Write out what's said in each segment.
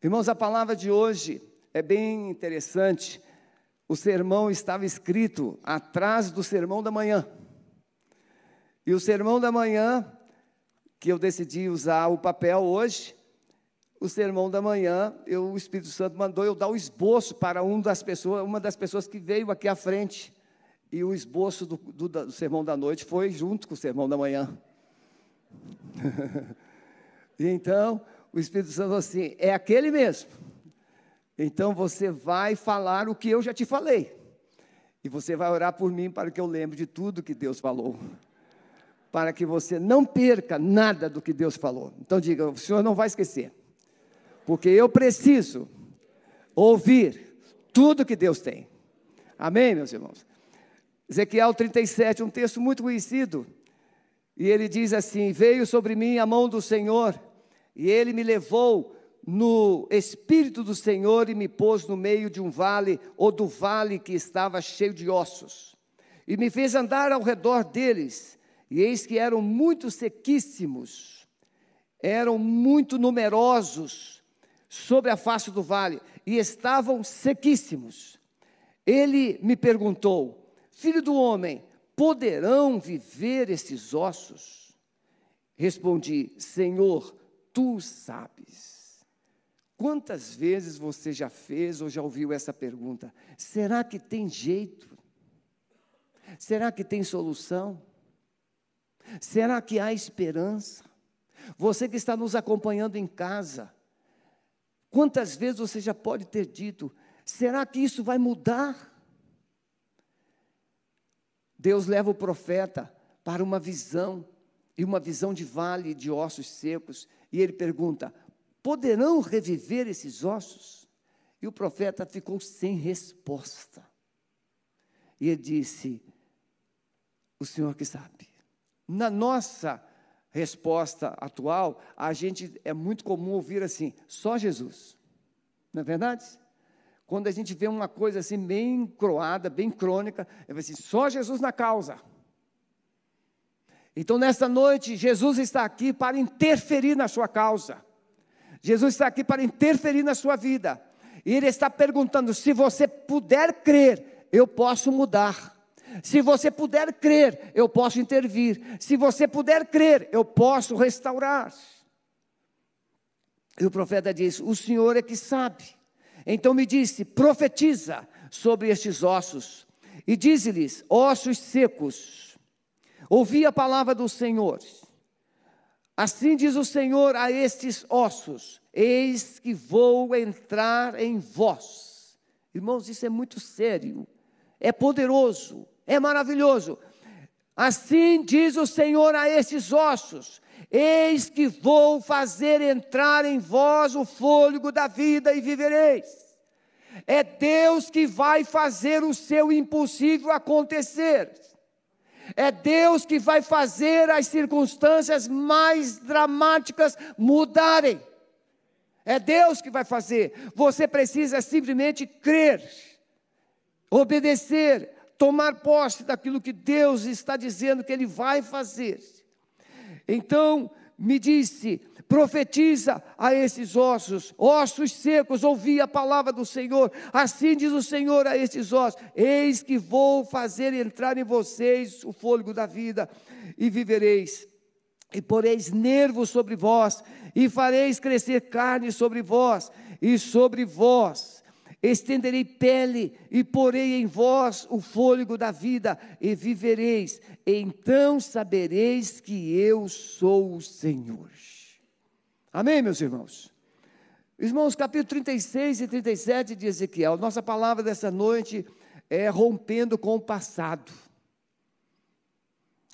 Irmãos, a palavra de hoje é bem interessante. O sermão estava escrito atrás do sermão da manhã. E o sermão da manhã, que eu decidi usar o papel hoje, o sermão da manhã, eu, o Espírito Santo mandou eu dar o esboço para um das pessoas, uma das pessoas que veio aqui à frente. E o esboço do, do, do sermão da noite foi junto com o sermão da manhã. e então, o Espírito Santo falou assim: é aquele mesmo. Então você vai falar o que eu já te falei. E você vai orar por mim para que eu lembre de tudo que Deus falou. Para que você não perca nada do que Deus falou. Então diga: o Senhor não vai esquecer. Porque eu preciso ouvir tudo que Deus tem. Amém, meus irmãos? Ezequiel 37, um texto muito conhecido. E ele diz assim: Veio sobre mim a mão do Senhor e ele me levou no espírito do Senhor e me pôs no meio de um vale, ou do vale que estava cheio de ossos. E me fez andar ao redor deles, e eis que eram muito sequíssimos, eram muito numerosos sobre a face do vale, e estavam sequíssimos. Ele me perguntou: Filho do homem, poderão viver esses ossos? Respondi: Senhor, tu sabes. Quantas vezes você já fez ou já ouviu essa pergunta? Será que tem jeito? Será que tem solução? Será que há esperança? Você que está nos acompanhando em casa, quantas vezes você já pode ter dito: será que isso vai mudar? Deus leva o profeta para uma visão, e uma visão de vale de ossos secos, e ele pergunta: poderão reviver esses ossos? E o profeta ficou sem resposta. E ele disse: O Senhor que sabe. Na nossa resposta atual, a gente é muito comum ouvir assim: só Jesus. Não é verdade? Quando a gente vê uma coisa assim bem croada, bem crônica, é assim: só Jesus na causa. Então, nesta noite, Jesus está aqui para interferir na sua causa. Jesus está aqui para interferir na sua vida. E Ele está perguntando: se você puder crer, eu posso mudar. Se você puder crer, eu posso intervir. Se você puder crer, eu posso restaurar. E o profeta diz: O Senhor é que sabe. Então me disse: profetiza sobre estes ossos. E diz-lhes: ossos secos Ouvi a palavra do Senhor. Assim diz o Senhor a estes ossos: Eis que vou entrar em vós. Irmãos, isso é muito sério, é poderoso, é maravilhoso. Assim diz o Senhor a estes ossos: Eis que vou fazer entrar em vós o fôlego da vida e vivereis. É Deus que vai fazer o seu impossível acontecer. É Deus que vai fazer as circunstâncias mais dramáticas mudarem. É Deus que vai fazer. Você precisa simplesmente crer, obedecer, tomar posse daquilo que Deus está dizendo que Ele vai fazer. Então, me disse: profetiza a esses ossos, ossos secos, ouvi a palavra do Senhor. Assim diz o Senhor a esses ossos: Eis que vou fazer entrar em vocês o fôlego da vida, e vivereis. E poreis nervos sobre vós, e fareis crescer carne sobre vós, e sobre vós estenderei pele e porei em vós o fôlego da vida e vivereis. Então sabereis que eu sou o Senhor. Amém, meus irmãos? Irmãos, capítulo 36 e 37 de Ezequiel, nossa palavra dessa noite é rompendo com o passado.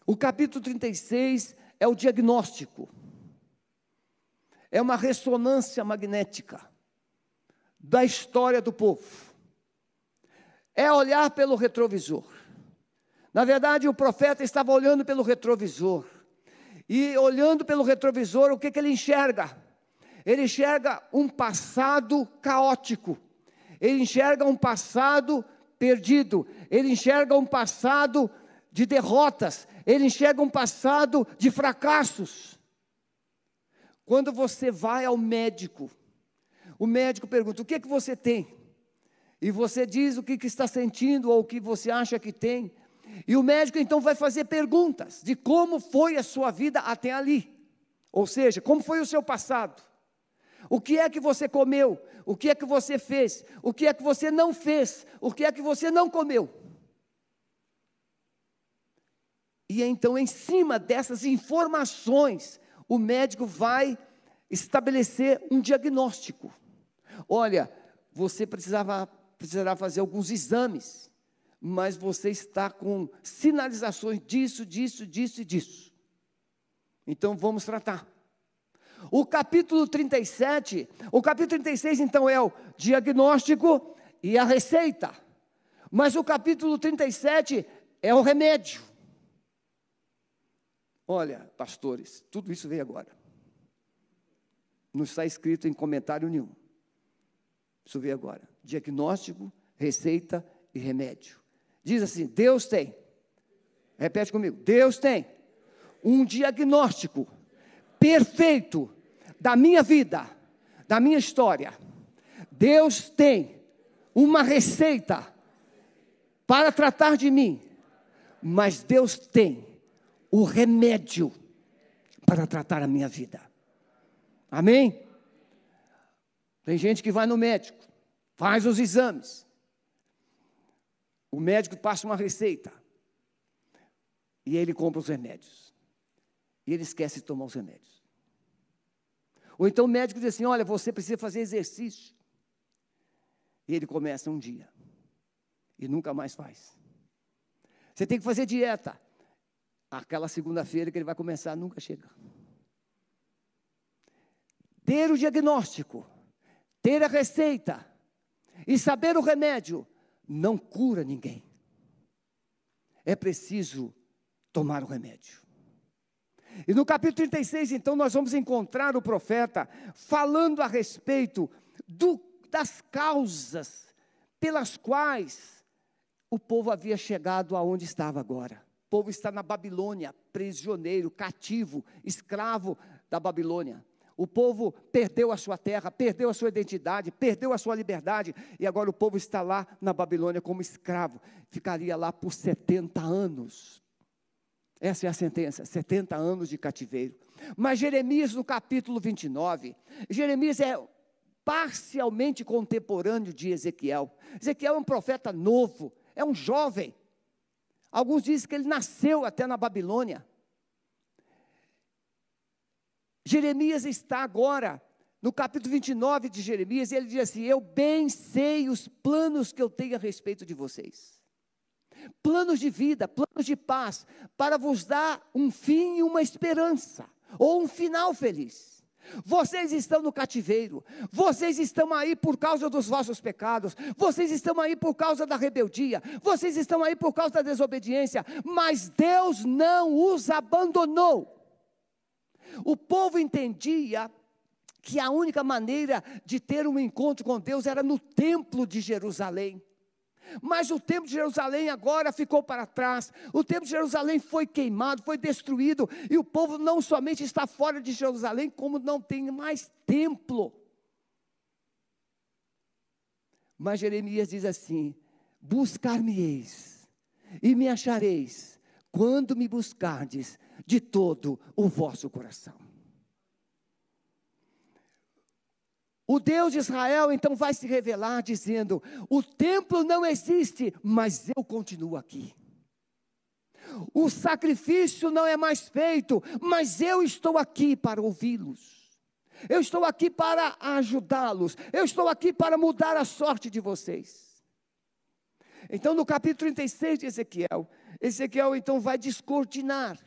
O capítulo 36 é o diagnóstico, é uma ressonância magnética da história do povo. É olhar pelo retrovisor. Na verdade, o profeta estava olhando pelo retrovisor. E olhando pelo retrovisor, o que, que ele enxerga? Ele enxerga um passado caótico. Ele enxerga um passado perdido. Ele enxerga um passado de derrotas. Ele enxerga um passado de fracassos. Quando você vai ao médico, O médico pergunta: o que é que você tem? E você diz o que, que está sentindo ou o que você acha que tem. E o médico então vai fazer perguntas de como foi a sua vida até ali. Ou seja, como foi o seu passado? O que é que você comeu? O que é que você fez? O que é que você não fez? O que é que você não comeu? E então, em cima dessas informações, o médico vai estabelecer um diagnóstico. Olha, você precisava, precisará fazer alguns exames, mas você está com sinalizações disso, disso, disso e disso. Então vamos tratar. O capítulo 37, o capítulo 36 então é o diagnóstico e a receita. Mas o capítulo 37 é o remédio. Olha, pastores, tudo isso veio agora. Não está escrito em comentário nenhum. Isso veio agora. Diagnóstico, receita e remédio. Diz assim: Deus tem. Repete comigo. Deus tem um diagnóstico perfeito da minha vida, da minha história. Deus tem uma receita para tratar de mim, mas Deus tem o remédio para tratar a minha vida. Amém? Tem gente que vai no médico, faz os exames. O médico passa uma receita. E ele compra os remédios. E ele esquece de tomar os remédios. Ou então o médico diz assim: Olha, você precisa fazer exercício. E ele começa um dia. E nunca mais faz. Você tem que fazer dieta. Aquela segunda-feira que ele vai começar nunca chega. Ter o diagnóstico, ter a receita e saber o remédio não cura ninguém. É preciso tomar o remédio. E no capítulo 36, então, nós vamos encontrar o profeta falando a respeito do, das causas pelas quais o povo havia chegado aonde estava agora. O povo está na Babilônia, prisioneiro, cativo, escravo da Babilônia. O povo perdeu a sua terra, perdeu a sua identidade, perdeu a sua liberdade, e agora o povo está lá na Babilônia como escravo. Ficaria lá por 70 anos. Essa é a sentença, 70 anos de cativeiro. Mas Jeremias, no capítulo 29, Jeremias é parcialmente contemporâneo de Ezequiel. Ezequiel é um profeta novo, é um jovem. Alguns dizem que ele nasceu até na Babilônia. Jeremias está agora no capítulo 29 de Jeremias, e ele diz assim: Eu bem sei os planos que eu tenho a respeito de vocês. Planos de vida, planos de paz, para vos dar um fim e uma esperança, ou um final feliz. Vocês estão no cativeiro, vocês estão aí por causa dos vossos pecados, vocês estão aí por causa da rebeldia, vocês estão aí por causa da desobediência, mas Deus não os abandonou. O povo entendia que a única maneira de ter um encontro com Deus era no templo de Jerusalém. Mas o templo de Jerusalém agora ficou para trás. O templo de Jerusalém foi queimado, foi destruído, e o povo não somente está fora de Jerusalém, como não tem mais templo. Mas Jeremias diz assim: Buscar-me-eis e me achareis, quando me buscardes de todo o vosso coração. O Deus de Israel então vai se revelar dizendo: O templo não existe, mas eu continuo aqui. O sacrifício não é mais feito, mas eu estou aqui para ouvi-los. Eu estou aqui para ajudá-los. Eu estou aqui para mudar a sorte de vocês. Então, no capítulo 36 de Ezequiel, Ezequiel então vai descortinar,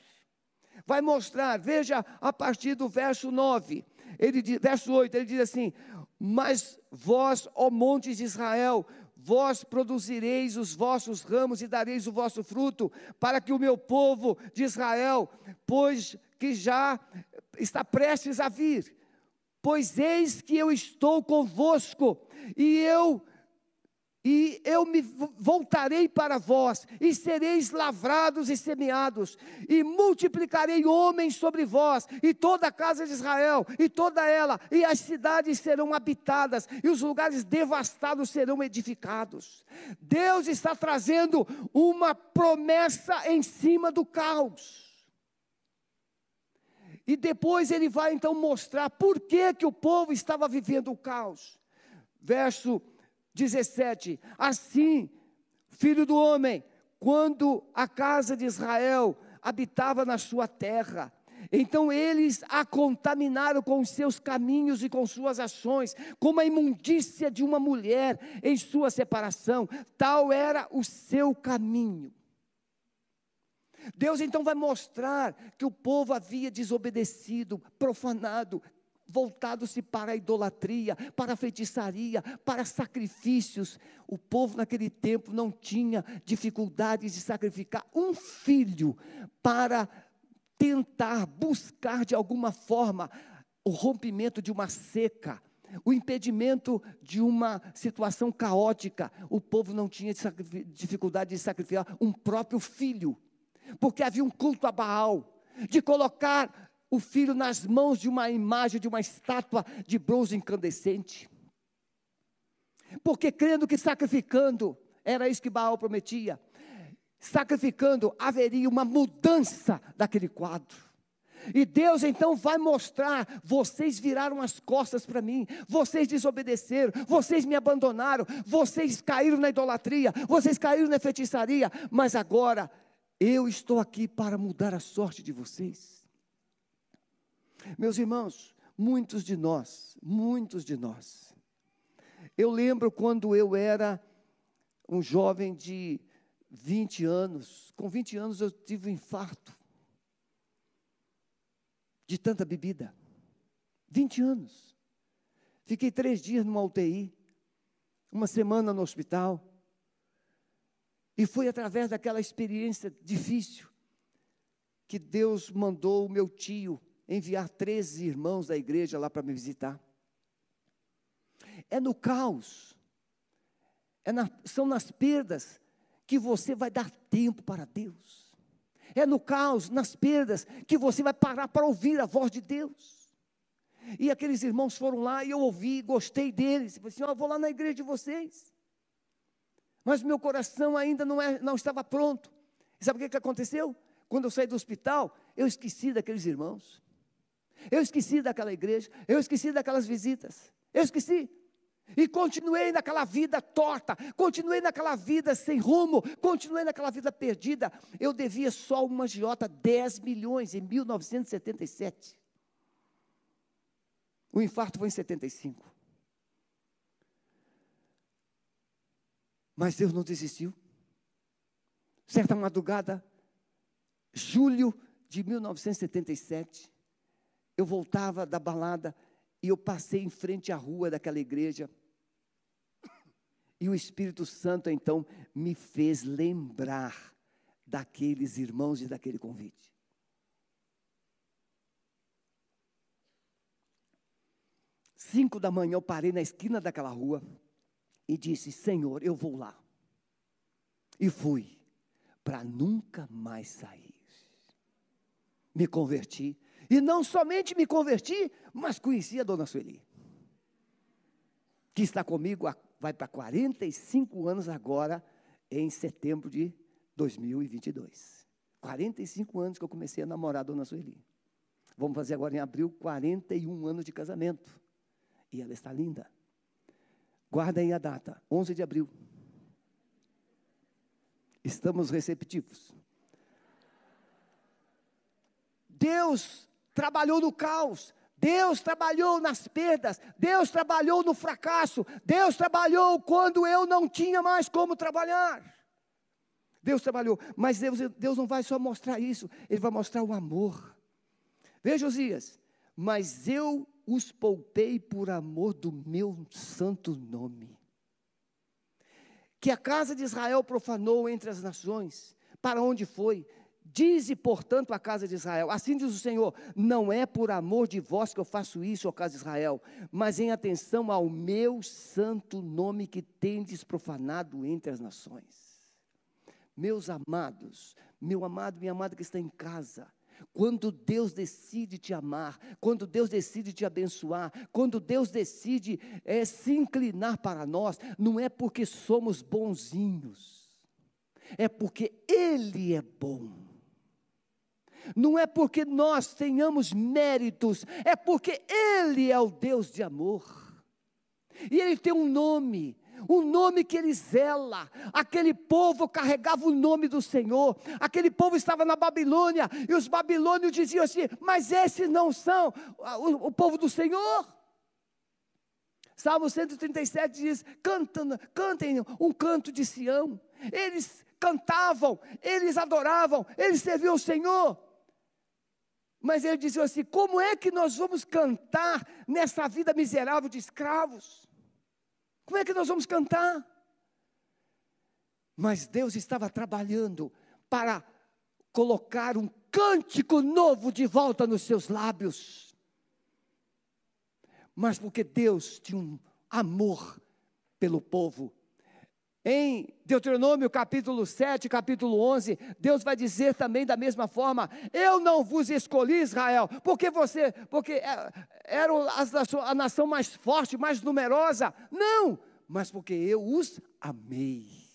vai mostrar, veja a partir do verso 9 ele diz, verso 8, ele diz assim: Mas vós, ó montes de Israel, vós produzireis os vossos ramos e dareis o vosso fruto, para que o meu povo de Israel, pois que já está prestes a vir, pois eis que eu estou convosco, e eu e eu me voltarei para vós, e sereis lavrados e semeados, e multiplicarei homens sobre vós, e toda a casa de Israel, e toda ela, e as cidades serão habitadas, e os lugares devastados serão edificados. Deus está trazendo uma promessa em cima do caos. E depois ele vai então mostrar por que, que o povo estava vivendo o caos. Verso 17: Assim, filho do homem, quando a casa de Israel habitava na sua terra, então eles a contaminaram com seus caminhos e com suas ações, como a imundícia de uma mulher em sua separação, tal era o seu caminho. Deus então vai mostrar que o povo havia desobedecido, profanado, voltado-se para a idolatria, para a feitiçaria, para sacrifícios. O povo naquele tempo não tinha dificuldades de sacrificar um filho para tentar buscar de alguma forma o rompimento de uma seca, o impedimento de uma situação caótica. O povo não tinha dificuldade de sacrificar um próprio filho, porque havia um culto a Baal, de colocar o filho nas mãos de uma imagem, de uma estátua de bronze incandescente. Porque crendo que sacrificando, era isso que Baal prometia, sacrificando haveria uma mudança daquele quadro. E Deus então vai mostrar: vocês viraram as costas para mim, vocês desobedeceram, vocês me abandonaram, vocês caíram na idolatria, vocês caíram na feitiçaria, mas agora eu estou aqui para mudar a sorte de vocês. Meus irmãos, muitos de nós, muitos de nós. Eu lembro quando eu era um jovem de 20 anos, com 20 anos eu tive um infarto de tanta bebida. 20 anos. Fiquei três dias numa UTI, uma semana no hospital. E foi através daquela experiência difícil que Deus mandou o meu tio enviar 13 irmãos da igreja lá para me visitar. É no caos, é na, são nas perdas que você vai dar tempo para Deus. É no caos, nas perdas, que você vai parar para ouvir a voz de Deus. E aqueles irmãos foram lá e eu ouvi, gostei deles. Falei assim: oh, eu vou lá na igreja de vocês. Mas meu coração ainda não, é, não estava pronto. E sabe o que, que aconteceu? Quando eu saí do hospital, eu esqueci daqueles irmãos. Eu esqueci daquela igreja, eu esqueci daquelas visitas, eu esqueci. E continuei naquela vida torta, continuei naquela vida sem rumo, continuei naquela vida perdida. Eu devia só uma agiota 10 milhões em 1977. O infarto foi em 75. Mas Deus não desistiu. Certa madrugada, julho de 1977, eu voltava da balada e eu passei em frente à rua daquela igreja. E o Espírito Santo então me fez lembrar daqueles irmãos e daquele convite. Cinco da manhã eu parei na esquina daquela rua e disse: Senhor, eu vou lá. E fui, para nunca mais sair. Me converti, e não somente me converti, mas conheci a dona Sueli. Que está comigo, vai para 45 anos agora, em setembro de 2022. 45 anos que eu comecei a namorar a dona Sueli. Vamos fazer agora em abril 41 anos de casamento. E ela está linda. Guarda aí a data, 11 de abril. Estamos receptivos. Deus trabalhou no caos, Deus trabalhou nas perdas, Deus trabalhou no fracasso, Deus trabalhou quando eu não tinha mais como trabalhar. Deus trabalhou, mas Deus, Deus não vai só mostrar isso, Ele vai mostrar o amor. Veja, Osias, mas eu os poupei por amor do meu santo nome. Que a casa de Israel profanou entre as nações, para onde foi, Dize, portanto, à casa de Israel: Assim diz o Senhor: Não é por amor de vós que eu faço isso, ó casa de Israel, mas em atenção ao meu santo nome que tendes profanado entre as nações. Meus amados, meu amado, minha amada que está em casa, quando Deus decide te amar, quando Deus decide te abençoar, quando Deus decide é, se inclinar para nós, não é porque somos bonzinhos, é porque Ele é bom. Não é porque nós tenhamos méritos, é porque Ele é o Deus de amor. E Ele tem um nome, o nome que ele zela. Aquele povo carregava o nome do Senhor. Aquele povo estava na Babilônia e os babilônios diziam assim: Mas esses não são o, o povo do Senhor. Salmo 137 diz: cantem um canto de Sião. Eles cantavam, eles adoravam, eles serviam o Senhor. Mas ele dizia assim: como é que nós vamos cantar nessa vida miserável de escravos? Como é que nós vamos cantar? Mas Deus estava trabalhando para colocar um cântico novo de volta nos seus lábios. Mas porque Deus tinha um amor pelo povo, em Deuteronômio capítulo 7, capítulo 11, Deus vai dizer também da mesma forma: Eu não vos escolhi, Israel, porque você, porque é, era a nação mais forte, mais numerosa. Não, mas porque eu os amei.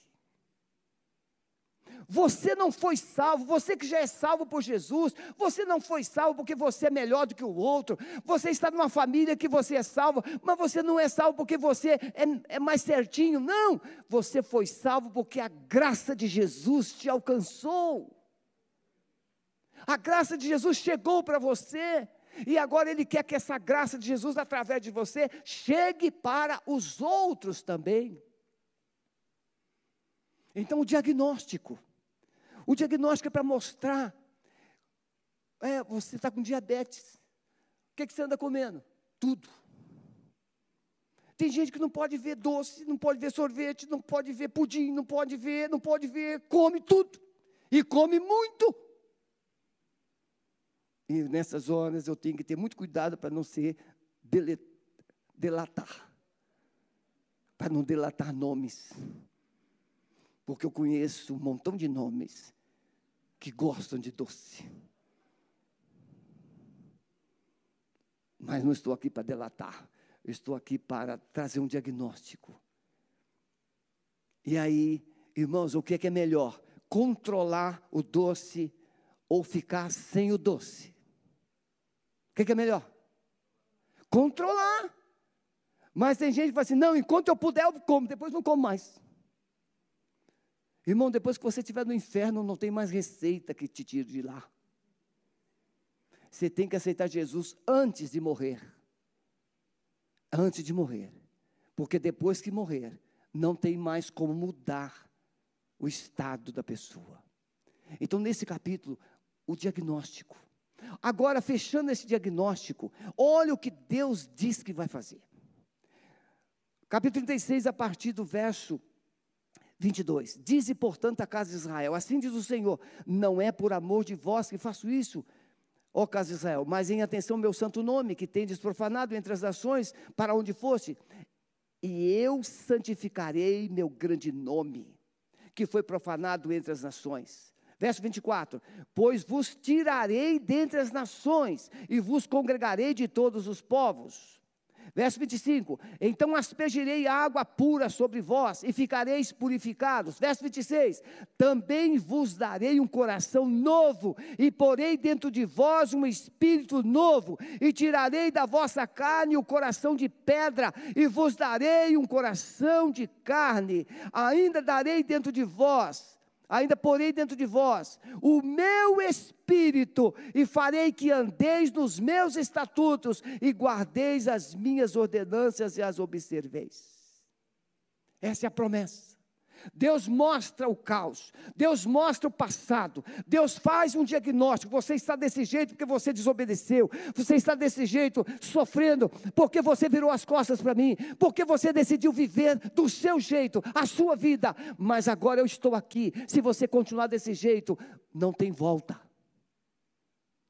Você não foi salvo, você que já é salvo por Jesus, você não foi salvo porque você é melhor do que o outro, você está numa família que você é salvo, mas você não é salvo porque você é, é mais certinho, não, você foi salvo porque a graça de Jesus te alcançou, a graça de Jesus chegou para você, e agora Ele quer que essa graça de Jesus, através de você, chegue para os outros também. Então, o diagnóstico. O diagnóstico é para mostrar. É, você está com diabetes. O que, que você anda comendo? Tudo. Tem gente que não pode ver doce, não pode ver sorvete, não pode ver pudim, não pode ver, não pode ver, come tudo. E come muito. E nessas horas eu tenho que ter muito cuidado para não ser delatar. Para não delatar nomes. Porque eu conheço um montão de nomes que gostam de doce. Mas não estou aqui para delatar. Estou aqui para trazer um diagnóstico. E aí, irmãos, o que é, que é melhor? Controlar o doce ou ficar sem o doce? O que, que é melhor? Controlar. Mas tem gente que fala assim: não, enquanto eu puder, eu como, depois não como mais. Irmão, depois que você estiver no inferno, não tem mais receita que te tire de lá. Você tem que aceitar Jesus antes de morrer. Antes de morrer. Porque depois que morrer, não tem mais como mudar o estado da pessoa. Então, nesse capítulo, o diagnóstico. Agora, fechando esse diagnóstico, olha o que Deus diz que vai fazer. Capítulo 36, a partir do verso 22. Dize, portanto, a casa de Israel: Assim diz o Senhor: Não é por amor de vós que faço isso, ó casa de Israel, mas em atenção ao meu santo nome, que tendes profanado entre as nações, para onde fosse. E eu santificarei meu grande nome, que foi profanado entre as nações. Verso 24: Pois vos tirarei dentre as nações e vos congregarei de todos os povos. Verso 25: Então aspergirei água pura sobre vós e ficareis purificados. Verso 26: Também vos darei um coração novo e porei dentro de vós um espírito novo e tirarei da vossa carne o coração de pedra e vos darei um coração de carne. Ainda darei dentro de vós ainda porei dentro de vós o meu espírito, e farei que andeis nos meus estatutos, e guardeis as minhas ordenanças e as observeis. Essa é a promessa. Deus mostra o caos, Deus mostra o passado, Deus faz um diagnóstico. Você está desse jeito porque você desobedeceu, você está desse jeito sofrendo porque você virou as costas para mim, porque você decidiu viver do seu jeito, a sua vida. Mas agora eu estou aqui. Se você continuar desse jeito, não tem volta.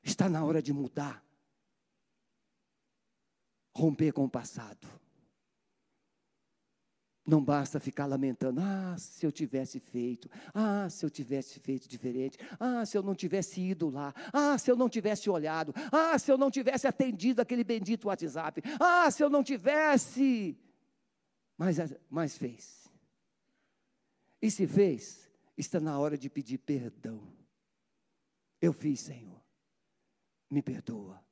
Está na hora de mudar, romper com o passado. Não basta ficar lamentando, ah, se eu tivesse feito, ah, se eu tivesse feito diferente, ah, se eu não tivesse ido lá, ah, se eu não tivesse olhado, ah, se eu não tivesse atendido aquele bendito WhatsApp, ah, se eu não tivesse. Mas, mas fez. E se fez, está na hora de pedir perdão. Eu fiz, Senhor, me perdoa.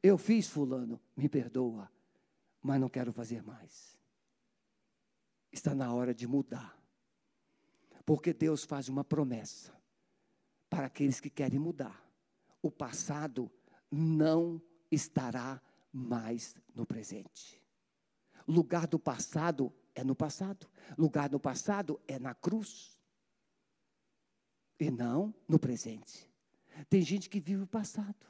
Eu fiz, Fulano, me perdoa, mas não quero fazer mais está na hora de mudar. Porque Deus faz uma promessa para aqueles que querem mudar. O passado não estará mais no presente. Lugar do passado é no passado. Lugar do passado é na cruz. E não no presente. Tem gente que vive o passado.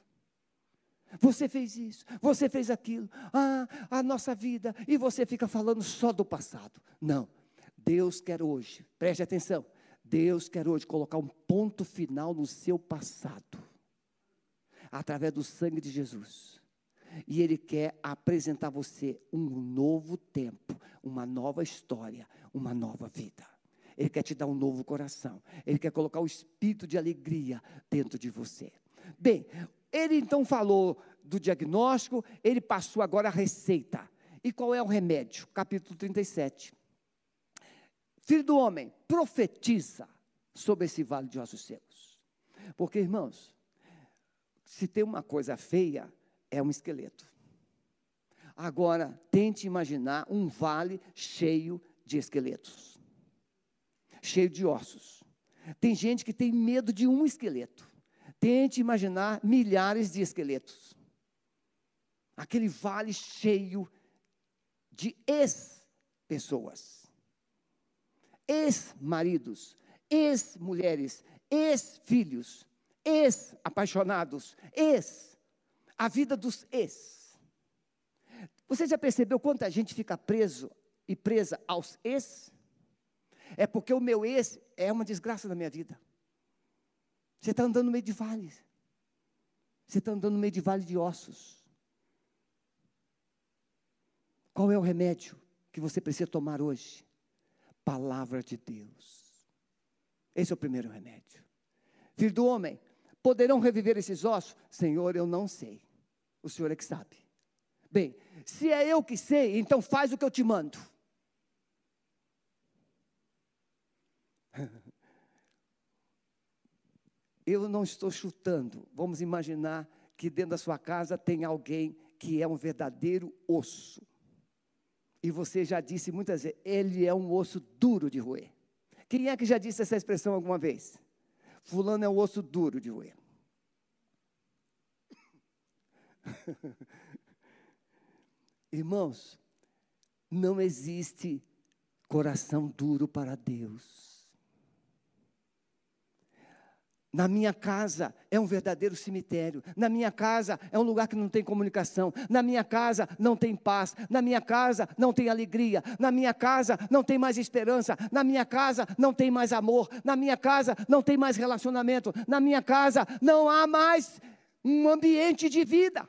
Você fez isso, você fez aquilo, ah, a nossa vida, e você fica falando só do passado. Não, Deus quer hoje, preste atenção, Deus quer hoje colocar um ponto final no seu passado, através do sangue de Jesus. E Ele quer apresentar a você um novo tempo, uma nova história, uma nova vida. Ele quer te dar um novo coração. Ele quer colocar o espírito de alegria dentro de você. Bem, ele então falou do diagnóstico, ele passou agora a receita. E qual é o remédio? Capítulo 37. Filho do homem, profetiza sobre esse vale de ossos secos. Porque, irmãos, se tem uma coisa feia, é um esqueleto. Agora, tente imaginar um vale cheio de esqueletos, cheio de ossos. Tem gente que tem medo de um esqueleto. Tente imaginar milhares de esqueletos. Aquele vale cheio de ex-pessoas, ex-maridos, ex-mulheres, ex-filhos, ex-apaixonados, ex. A vida dos ex. Você já percebeu quanta gente fica preso e presa aos ex? É porque o meu ex é uma desgraça na minha vida. Você está andando no meio de vales. Você está andando no meio de vale de ossos. Qual é o remédio que você precisa tomar hoje? Palavra de Deus. Esse é o primeiro remédio. Filho do homem, poderão reviver esses ossos? Senhor, eu não sei. O Senhor é que sabe. Bem, se é eu que sei, então faz o que eu te mando. Eu não estou chutando. Vamos imaginar que dentro da sua casa tem alguém que é um verdadeiro osso. E você já disse muitas vezes, ele é um osso duro de roer. Quem é que já disse essa expressão alguma vez? Fulano é um osso duro de roer. Irmãos, não existe coração duro para Deus. Na minha casa é um verdadeiro cemitério. Na minha casa é um lugar que não tem comunicação. Na minha casa não tem paz. Na minha casa não tem alegria. Na minha casa não tem mais esperança. Na minha casa não tem mais amor. Na minha casa não tem mais relacionamento. Na minha casa não há mais um ambiente de vida.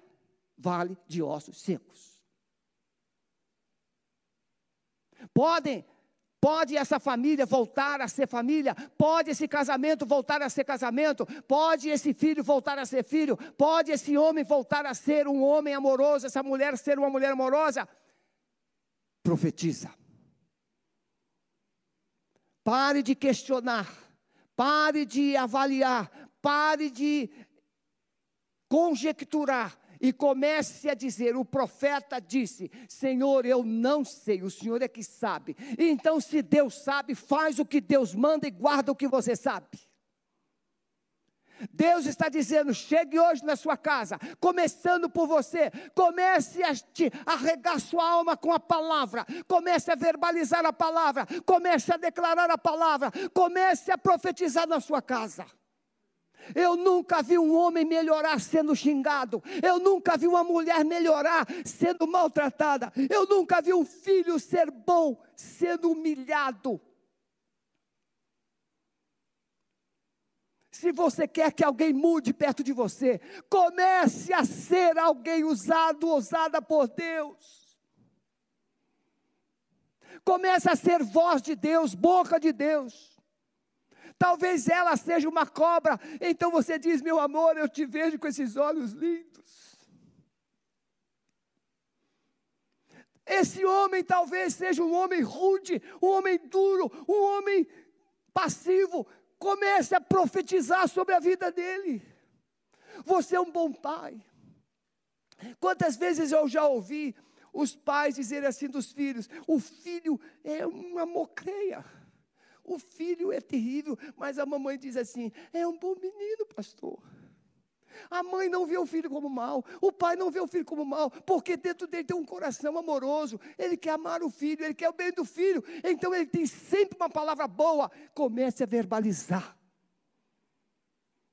Vale de ossos secos. Podem Pode essa família voltar a ser família? Pode esse casamento voltar a ser casamento? Pode esse filho voltar a ser filho? Pode esse homem voltar a ser um homem amoroso? Essa mulher ser uma mulher amorosa? Profetiza. Pare de questionar. Pare de avaliar. Pare de conjecturar e comece a dizer: o profeta disse, Senhor, eu não sei, o Senhor é que sabe. Então, se Deus sabe, faz o que Deus manda e guarda o que você sabe. Deus está dizendo: chegue hoje na sua casa, começando por você, comece a, te, a regar sua alma com a palavra, comece a verbalizar a palavra, comece a declarar a palavra, comece a profetizar na sua casa. Eu nunca vi um homem melhorar sendo xingado. Eu nunca vi uma mulher melhorar sendo maltratada. Eu nunca vi um filho ser bom sendo humilhado. Se você quer que alguém mude perto de você, comece a ser alguém usado, usada por Deus. Comece a ser voz de Deus, boca de Deus. Talvez ela seja uma cobra, então você diz: Meu amor, eu te vejo com esses olhos lindos. Esse homem talvez seja um homem rude, um homem duro, um homem passivo, Comece a profetizar sobre a vida dele. Você é um bom pai. Quantas vezes eu já ouvi os pais dizerem assim dos filhos: o filho é uma mocreia, o filho é terrível, mas a mamãe diz assim: é um bom menino, pastor. A mãe não vê o filho como mal, o pai não vê o filho como mal, porque dentro dele tem um coração amoroso, ele quer amar o filho, ele quer o bem do filho, então ele tem sempre uma palavra boa. Comece a verbalizar.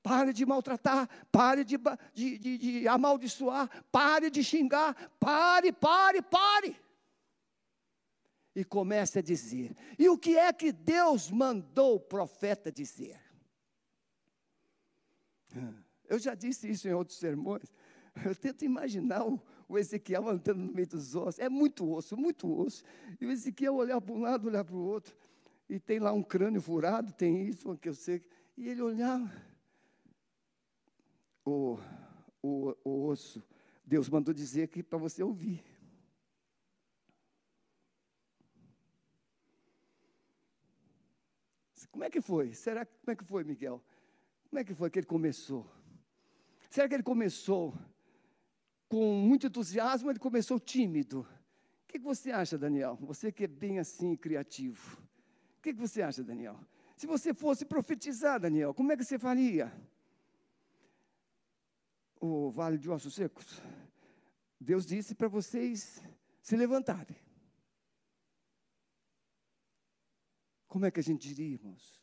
Pare de maltratar, pare de, de, de, de amaldiçoar, pare de xingar, pare, pare, pare. E comece a dizer. E o que é que Deus mandou o profeta dizer? Eu já disse isso em outros sermões. Eu tento imaginar o, Ezequiel andando no meio dos ossos. É muito osso, muito osso. E o Ezequiel olhar para um lado, olhar para o outro. E tem lá um crânio furado, tem isso, que eu sei. E ele olhava. O, o, o osso. Deus mandou dizer aqui para você ouvir. Como é que foi? Será como é que foi, Miguel? Como é que foi que ele começou? Será que ele começou com muito entusiasmo ele começou tímido? O que, você acha, Daniel? Você que é bem assim criativo. O que, que você acha, Daniel? Se você fosse profetizar, Daniel, como é que você faria? O vale de ossos secos. Deus disse para vocês se levantarem. Como é que a gente diria, irmãos?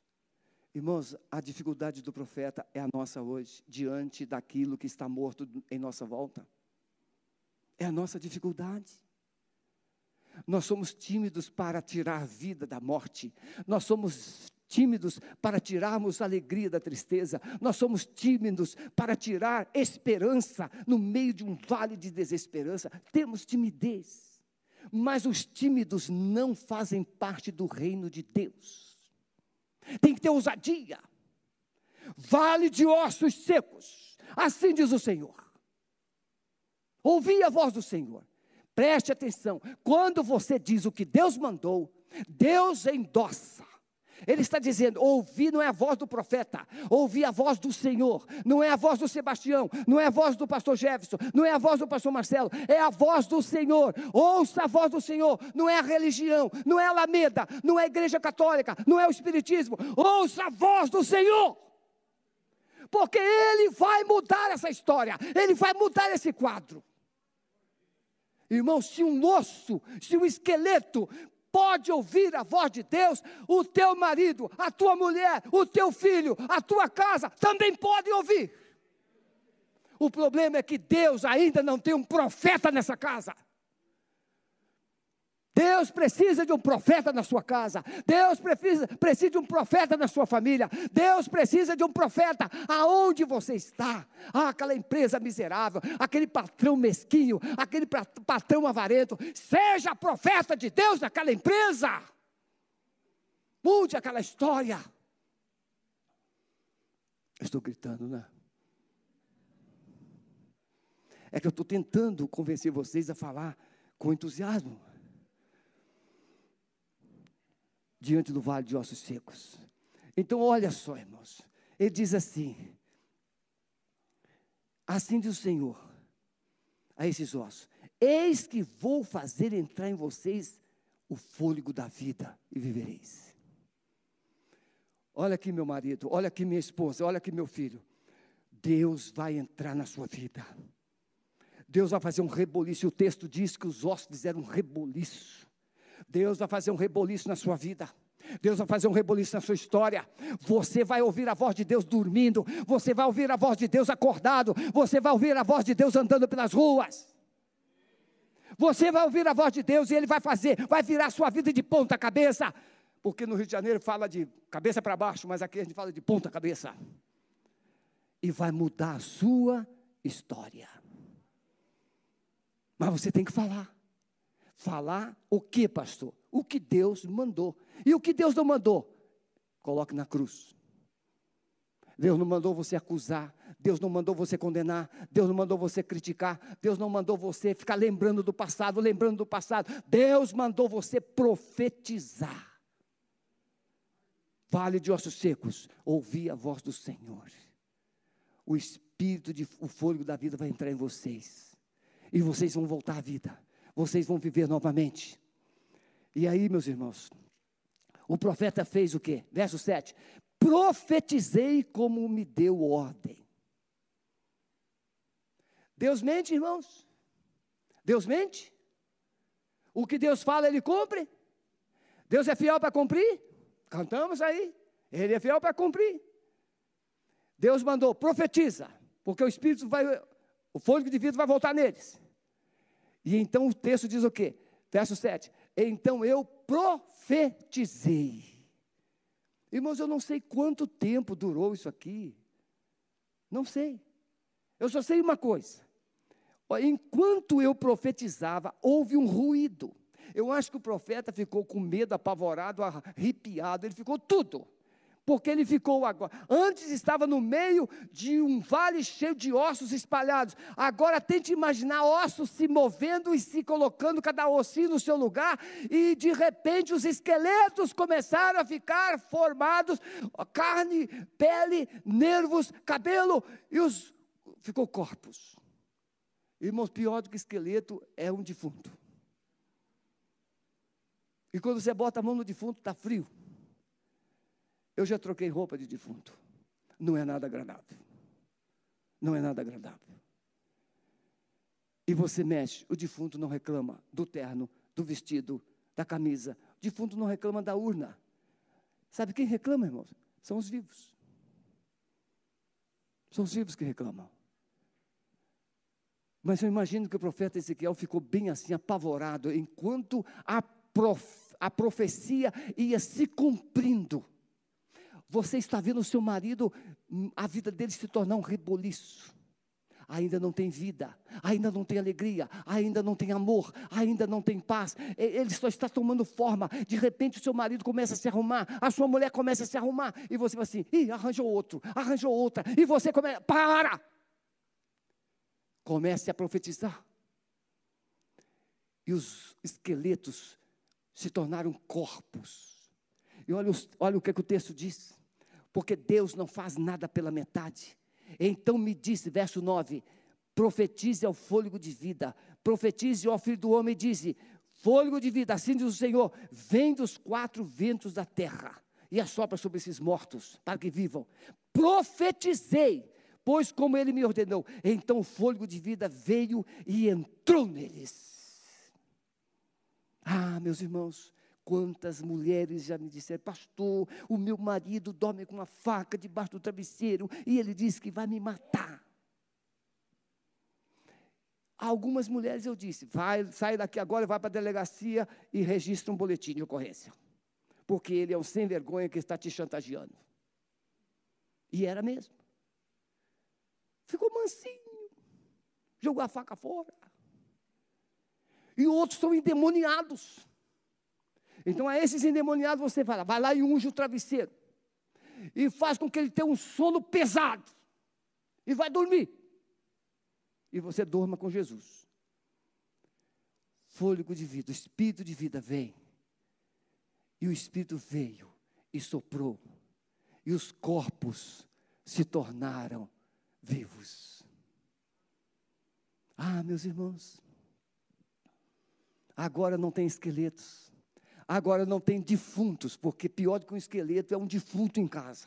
Irmãos, a dificuldade do profeta é a nossa hoje, diante daquilo que está morto em nossa volta. É a nossa dificuldade. Nós somos tímidos para tirar a vida da morte. Nós somos tímidos para tirarmos a alegria da tristeza. Nós somos tímidos para tirar esperança no meio de um vale de desesperança. Temos timidez. Mas os tímidos não fazem parte do reino de Deus tem que ter ousadia. Vale de ossos secos, assim diz o Senhor. Ouvi a voz do Senhor. Preste atenção, quando você diz o que Deus mandou, Deus endossa. Ele está dizendo: ouvir não é a voz do profeta, ouvir a voz do Senhor, não é a voz do Sebastião, não é a voz do pastor Jefferson, não é a voz do pastor Marcelo, é a voz do Senhor. Ouça a voz do Senhor, não é a religião, não é a Alameda, não é a igreja católica, não é o Espiritismo. Ouça a voz do Senhor, porque Ele vai mudar essa história, Ele vai mudar esse quadro. Irmão, se um osso, se um esqueleto pode ouvir a voz de Deus, o teu marido, a tua mulher, o teu filho, a tua casa também podem ouvir. O problema é que Deus ainda não tem um profeta nessa casa. Deus precisa de um profeta na sua casa. Deus precisa, precisa de um profeta na sua família. Deus precisa de um profeta aonde você está. Ah, aquela empresa miserável, aquele patrão mesquinho, aquele patrão avarento. Seja profeta de Deus naquela empresa. Mude aquela história. estou gritando, né? É que eu estou tentando convencer vocês a falar com entusiasmo. Diante do vale de ossos secos. Então, olha só, irmãos. Ele diz assim: Assim diz o Senhor a esses ossos: Eis que vou fazer entrar em vocês o fôlego da vida e vivereis. Olha aqui, meu marido, olha aqui, minha esposa, olha aqui, meu filho. Deus vai entrar na sua vida. Deus vai fazer um reboliço. O texto diz que os ossos fizeram um reboliço. Deus vai fazer um reboliço na sua vida. Deus vai fazer um reboliço na sua história. Você vai ouvir a voz de Deus dormindo. Você vai ouvir a voz de Deus acordado. Você vai ouvir a voz de Deus andando pelas ruas. Você vai ouvir a voz de Deus e Ele vai fazer, vai virar a sua vida de ponta cabeça. Porque no Rio de Janeiro fala de cabeça para baixo, mas aqui a gente fala de ponta cabeça. E vai mudar a sua história. Mas você tem que falar. Falar o que, pastor? O que Deus mandou. E o que Deus não mandou? Coloque na cruz. Deus não mandou você acusar, Deus não mandou você condenar, Deus não mandou você criticar, Deus não mandou você ficar lembrando do passado, lembrando do passado. Deus mandou você profetizar. Vale de ossos secos, ouvi a voz do Senhor. O espírito de o fôlego da vida vai entrar em vocês. E vocês vão voltar à vida. Vocês vão viver novamente. E aí, meus irmãos, o profeta fez o quê? Verso 7. Profetizei como me deu ordem. Deus mente, irmãos? Deus mente? O que Deus fala, Ele cumpre? Deus é fiel para cumprir? Cantamos aí. Ele é fiel para cumprir. Deus mandou, profetiza, porque o Espírito vai, o fôlego de vida vai voltar neles. E então o texto diz o quê? Verso 7. Então eu profetizei. Irmãos, eu não sei quanto tempo durou isso aqui. Não sei. Eu só sei uma coisa. Enquanto eu profetizava, houve um ruído. Eu acho que o profeta ficou com medo, apavorado, arrepiado, ele ficou tudo porque ele ficou agora. Antes estava no meio de um vale cheio de ossos espalhados. Agora tente imaginar ossos se movendo e se colocando cada ossinho no seu lugar, e de repente os esqueletos começaram a ficar formados, carne, pele, nervos, cabelo e os ficou corpos. Irmãos, pior do que esqueleto é um defunto. E quando você bota a mão no defunto, está frio. Eu já troquei roupa de defunto. Não é nada agradável. Não é nada agradável. E você mexe, o defunto não reclama do terno, do vestido, da camisa. O defunto não reclama da urna. Sabe quem reclama, irmãos? São os vivos. São os vivos que reclamam. Mas eu imagino que o profeta Ezequiel ficou bem assim, apavorado, enquanto a, prof, a profecia ia se cumprindo. Você está vendo o seu marido, hum, a vida dele se tornar um reboliço. Ainda não tem vida, ainda não tem alegria, ainda não tem amor, ainda não tem paz. Ele só está tomando forma. De repente, o seu marido começa a se arrumar, a sua mulher começa a se arrumar, e você vai assim: ih, arranjou outro, arranjou outra, e você começa, para! Comece a profetizar. E os esqueletos se tornaram corpos. E olha, olha o que, é que o texto diz porque Deus não faz nada pela metade. Então me disse, verso 9: profetize ao fôlego de vida, profetize ao filho do homem e dize: fôlego de vida, assim diz o Senhor, vem dos quatro ventos da terra e assopra sobre esses mortos, para que vivam. Profetizei, pois como ele me ordenou. Então o fôlego de vida veio e entrou neles. Ah, meus irmãos, Quantas mulheres já me disseram, pastor, o meu marido dorme com uma faca debaixo do travesseiro e ele diz que vai me matar. Algumas mulheres eu disse, vai, sai daqui agora, vai para a delegacia e registra um boletim de ocorrência. Porque ele é um sem vergonha que está te chantageando. E era mesmo. Ficou mansinho. Jogou a faca fora. E outros são endemoniados. Então, a esses endemoniados você fala, vai lá e unge o travesseiro. E faz com que ele tenha um sono pesado. E vai dormir. E você durma com Jesus. Fôlego de vida, Espírito de vida vem. E o Espírito veio e soprou. E os corpos se tornaram vivos. Ah, meus irmãos, agora não tem esqueletos Agora não tem defuntos, porque pior do que um esqueleto é um defunto em casa.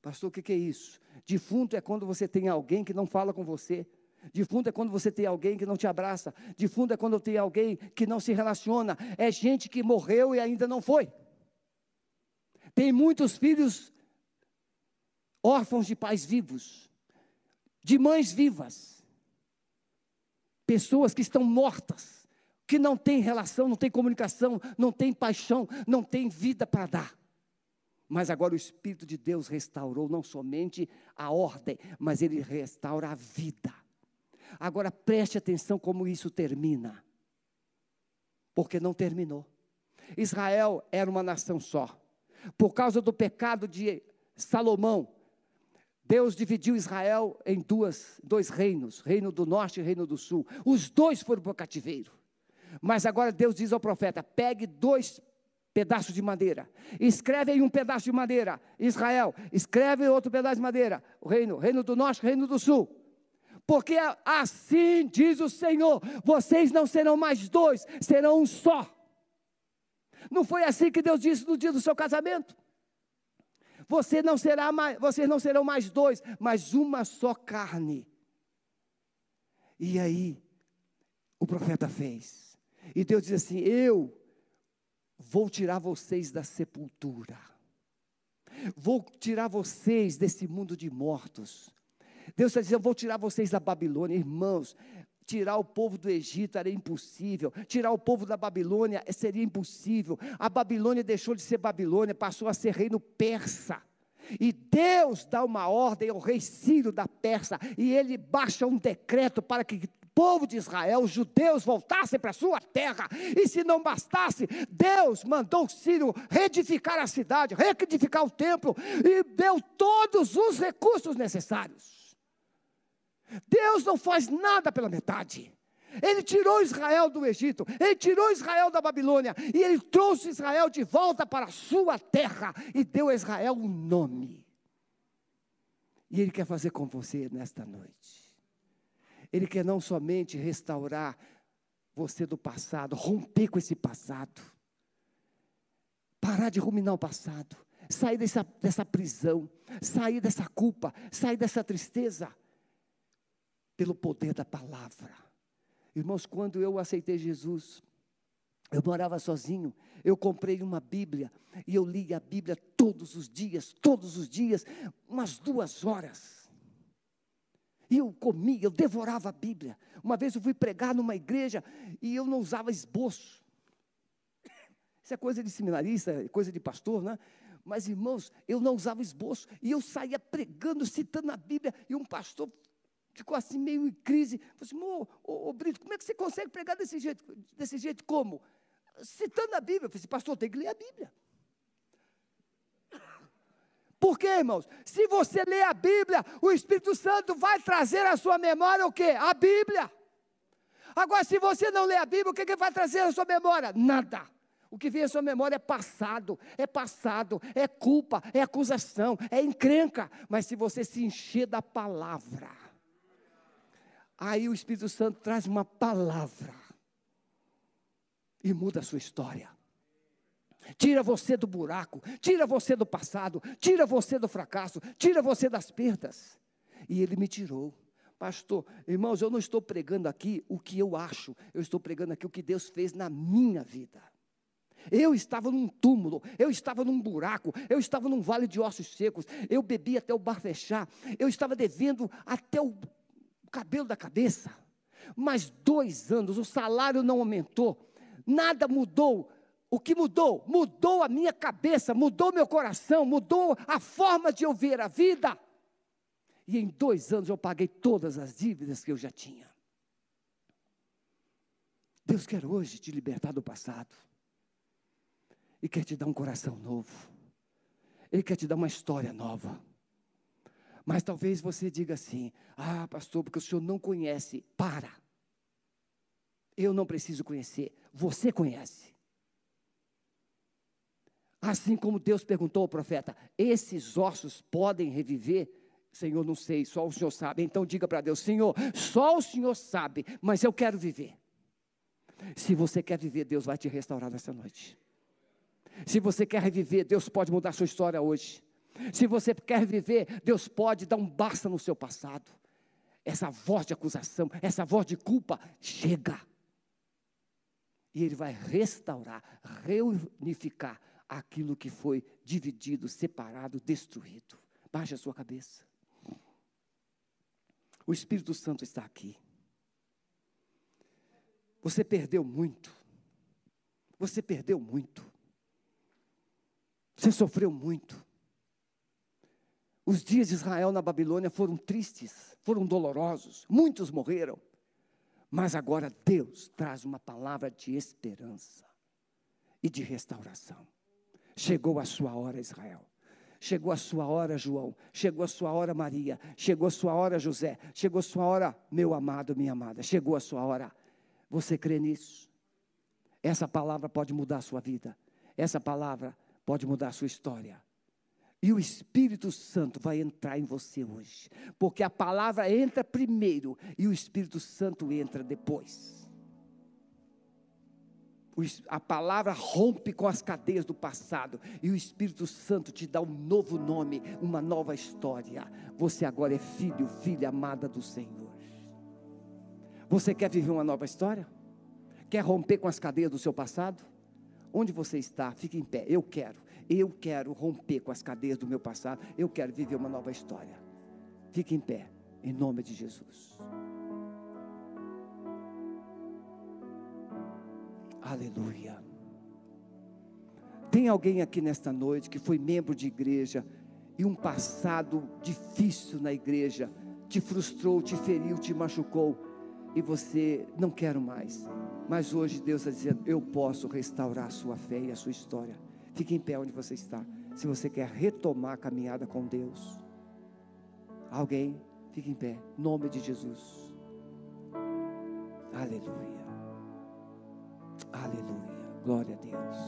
Pastor, o que, é isso? Defunto é quando você tem alguém que não fala com você. Defunto é quando você tem alguém que não te abraça. Defunto é quando tem alguém que não se relaciona. É gente que morreu e ainda não foi. Tem muitos filhos órfãos de pais vivos, de mães vivas. Pessoas que estão mortas, que não têm relação, não têm comunicação, não têm paixão, não têm vida para dar. Mas agora o Espírito de Deus restaurou não somente a ordem, mas ele restaura a vida. Agora preste atenção como isso termina. Porque não terminou. Israel era uma nação só. Por causa do pecado de Salomão, Deus dividiu Israel em duas, dois reinos, reino do norte e reino do sul. Os dois foram para o cativeiro. Mas agora Deus diz ao profeta: pegue dois pedaços de madeira, escreve em um pedaço de madeira, Israel, escreve outro pedaço de madeira, o reino, reino do norte, reino do sul. Porque assim diz o Senhor: vocês não serão mais dois, serão um só. Não foi assim que Deus disse no dia do seu casamento? Você não será mais, vocês não serão mais dois, mas uma só carne. E aí, o profeta fez. E Deus diz assim: Eu vou tirar vocês da sepultura. Vou tirar vocês desse mundo de mortos. Deus está dizendo: Eu vou tirar vocês da Babilônia, irmãos. Tirar o povo do Egito era impossível, tirar o povo da Babilônia seria impossível. A Babilônia deixou de ser Babilônia, passou a ser reino persa. E Deus dá uma ordem ao rei Ciro da Persa, e ele baixa um decreto para que povo de Israel, os judeus, voltassem para a sua terra. E se não bastasse, Deus mandou Ciro reedificar a cidade, reedificar o templo, e deu todos os recursos necessários. Deus não faz nada pela metade. Ele tirou Israel do Egito, ele tirou Israel da Babilônia, e ele trouxe Israel de volta para a sua terra e deu a Israel um nome. E ele quer fazer com você nesta noite. Ele quer não somente restaurar você do passado, romper com esse passado, parar de ruminar o passado, sair dessa, dessa prisão, sair dessa culpa, sair dessa tristeza pelo poder da palavra. Irmãos, quando eu aceitei Jesus, eu morava sozinho, eu comprei uma Bíblia e eu li a Bíblia todos os dias, todos os dias, umas duas horas. E eu comia, eu devorava a Bíblia. Uma vez eu fui pregar numa igreja e eu não usava esboço. Isso é coisa de seminarista, coisa de pastor, né? Mas irmãos, eu não usava esboço e eu saía pregando, citando a Bíblia e um pastor ficou assim meio em crise. Falei assim, ô, ô, ô, Brito, como é que você consegue pregar desse jeito? Desse jeito como? Citando a Bíblia. Eu falei assim, pastor, tem que ler a Bíblia. Por quê, irmãos? Se você ler a Bíblia, o Espírito Santo vai trazer à sua memória o quê? A Bíblia. Agora, se você não ler a Bíblia, o que, que vai trazer à sua memória? Nada. O que vem à sua memória é passado, é passado, é culpa, é acusação, é encrenca. Mas se você se encher da palavra, Aí o Espírito Santo traz uma palavra e muda a sua história. Tira você do buraco, tira você do passado, tira você do fracasso, tira você das perdas. E ele me tirou. Pastor, irmãos, eu não estou pregando aqui o que eu acho, eu estou pregando aqui o que Deus fez na minha vida. Eu estava num túmulo, eu estava num buraco, eu estava num vale de ossos secos, eu bebi até o bar fechar, eu estava devendo até o cabelo da cabeça. Mas dois anos, o salário não aumentou, nada mudou. O que mudou? Mudou a minha cabeça, mudou meu coração, mudou a forma de eu ver a vida. E em dois anos eu paguei todas as dívidas que eu já tinha. Deus quer hoje te libertar do passado. E quer te dar um coração novo. Ele quer te dar uma história nova. Mas talvez você diga assim: ah, pastor, porque o senhor não conhece. Para. Eu não preciso conhecer, você conhece. Assim como Deus perguntou ao profeta: esses ossos podem reviver? Senhor, não sei, só o Senhor sabe. Então diga para Deus: Senhor, só o Senhor sabe, mas eu quero viver. Se você quer viver, Deus vai te restaurar nessa noite. Se você quer reviver, Deus pode mudar sua história hoje. Se você quer viver, Deus pode dar um basta no seu passado. Essa voz de acusação, essa voz de culpa, chega. E Ele vai restaurar, reunificar aquilo que foi dividido, separado, destruído. Baixe a sua cabeça. O Espírito Santo está aqui. Você perdeu muito. Você perdeu muito. Você sofreu muito. Os dias de Israel na Babilônia foram tristes, foram dolorosos, muitos morreram. Mas agora Deus traz uma palavra de esperança e de restauração. Chegou a sua hora, Israel. Chegou a sua hora, João. Chegou a sua hora, Maria. Chegou a sua hora, José. Chegou a sua hora, meu amado, minha amada. Chegou a sua hora. Você crê nisso? Essa palavra pode mudar a sua vida. Essa palavra pode mudar a sua história. E o Espírito Santo vai entrar em você hoje. Porque a palavra entra primeiro e o Espírito Santo entra depois. A palavra rompe com as cadeias do passado e o Espírito Santo te dá um novo nome, uma nova história. Você agora é filho, filha amada do Senhor. Você quer viver uma nova história? Quer romper com as cadeias do seu passado? Onde você está, fique em pé. Eu quero. Eu quero romper com as cadeias do meu passado. Eu quero viver uma nova história. Fique em pé, em nome de Jesus. Aleluia. Tem alguém aqui nesta noite que foi membro de igreja e um passado difícil na igreja te frustrou, te feriu, te machucou e você não quer mais. Mas hoje Deus está dizendo: Eu posso restaurar a sua fé e a sua história. Fique em pé onde você está. Se você quer retomar a caminhada com Deus. Alguém, fique em pé. Nome de Jesus. Aleluia. Aleluia. Glória a Deus.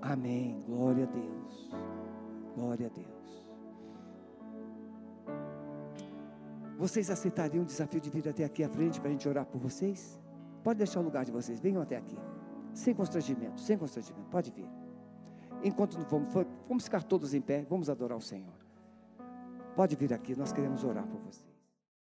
Amém. Glória a Deus. Glória a Deus. Vocês aceitariam o desafio de vir até aqui à frente para a gente orar por vocês? Pode deixar o lugar de vocês, venham até aqui. Sem constrangimento, sem constrangimento, pode vir. Enquanto não vamos, vamos ficar todos em pé, vamos adorar o Senhor. Pode vir aqui, nós queremos orar por você.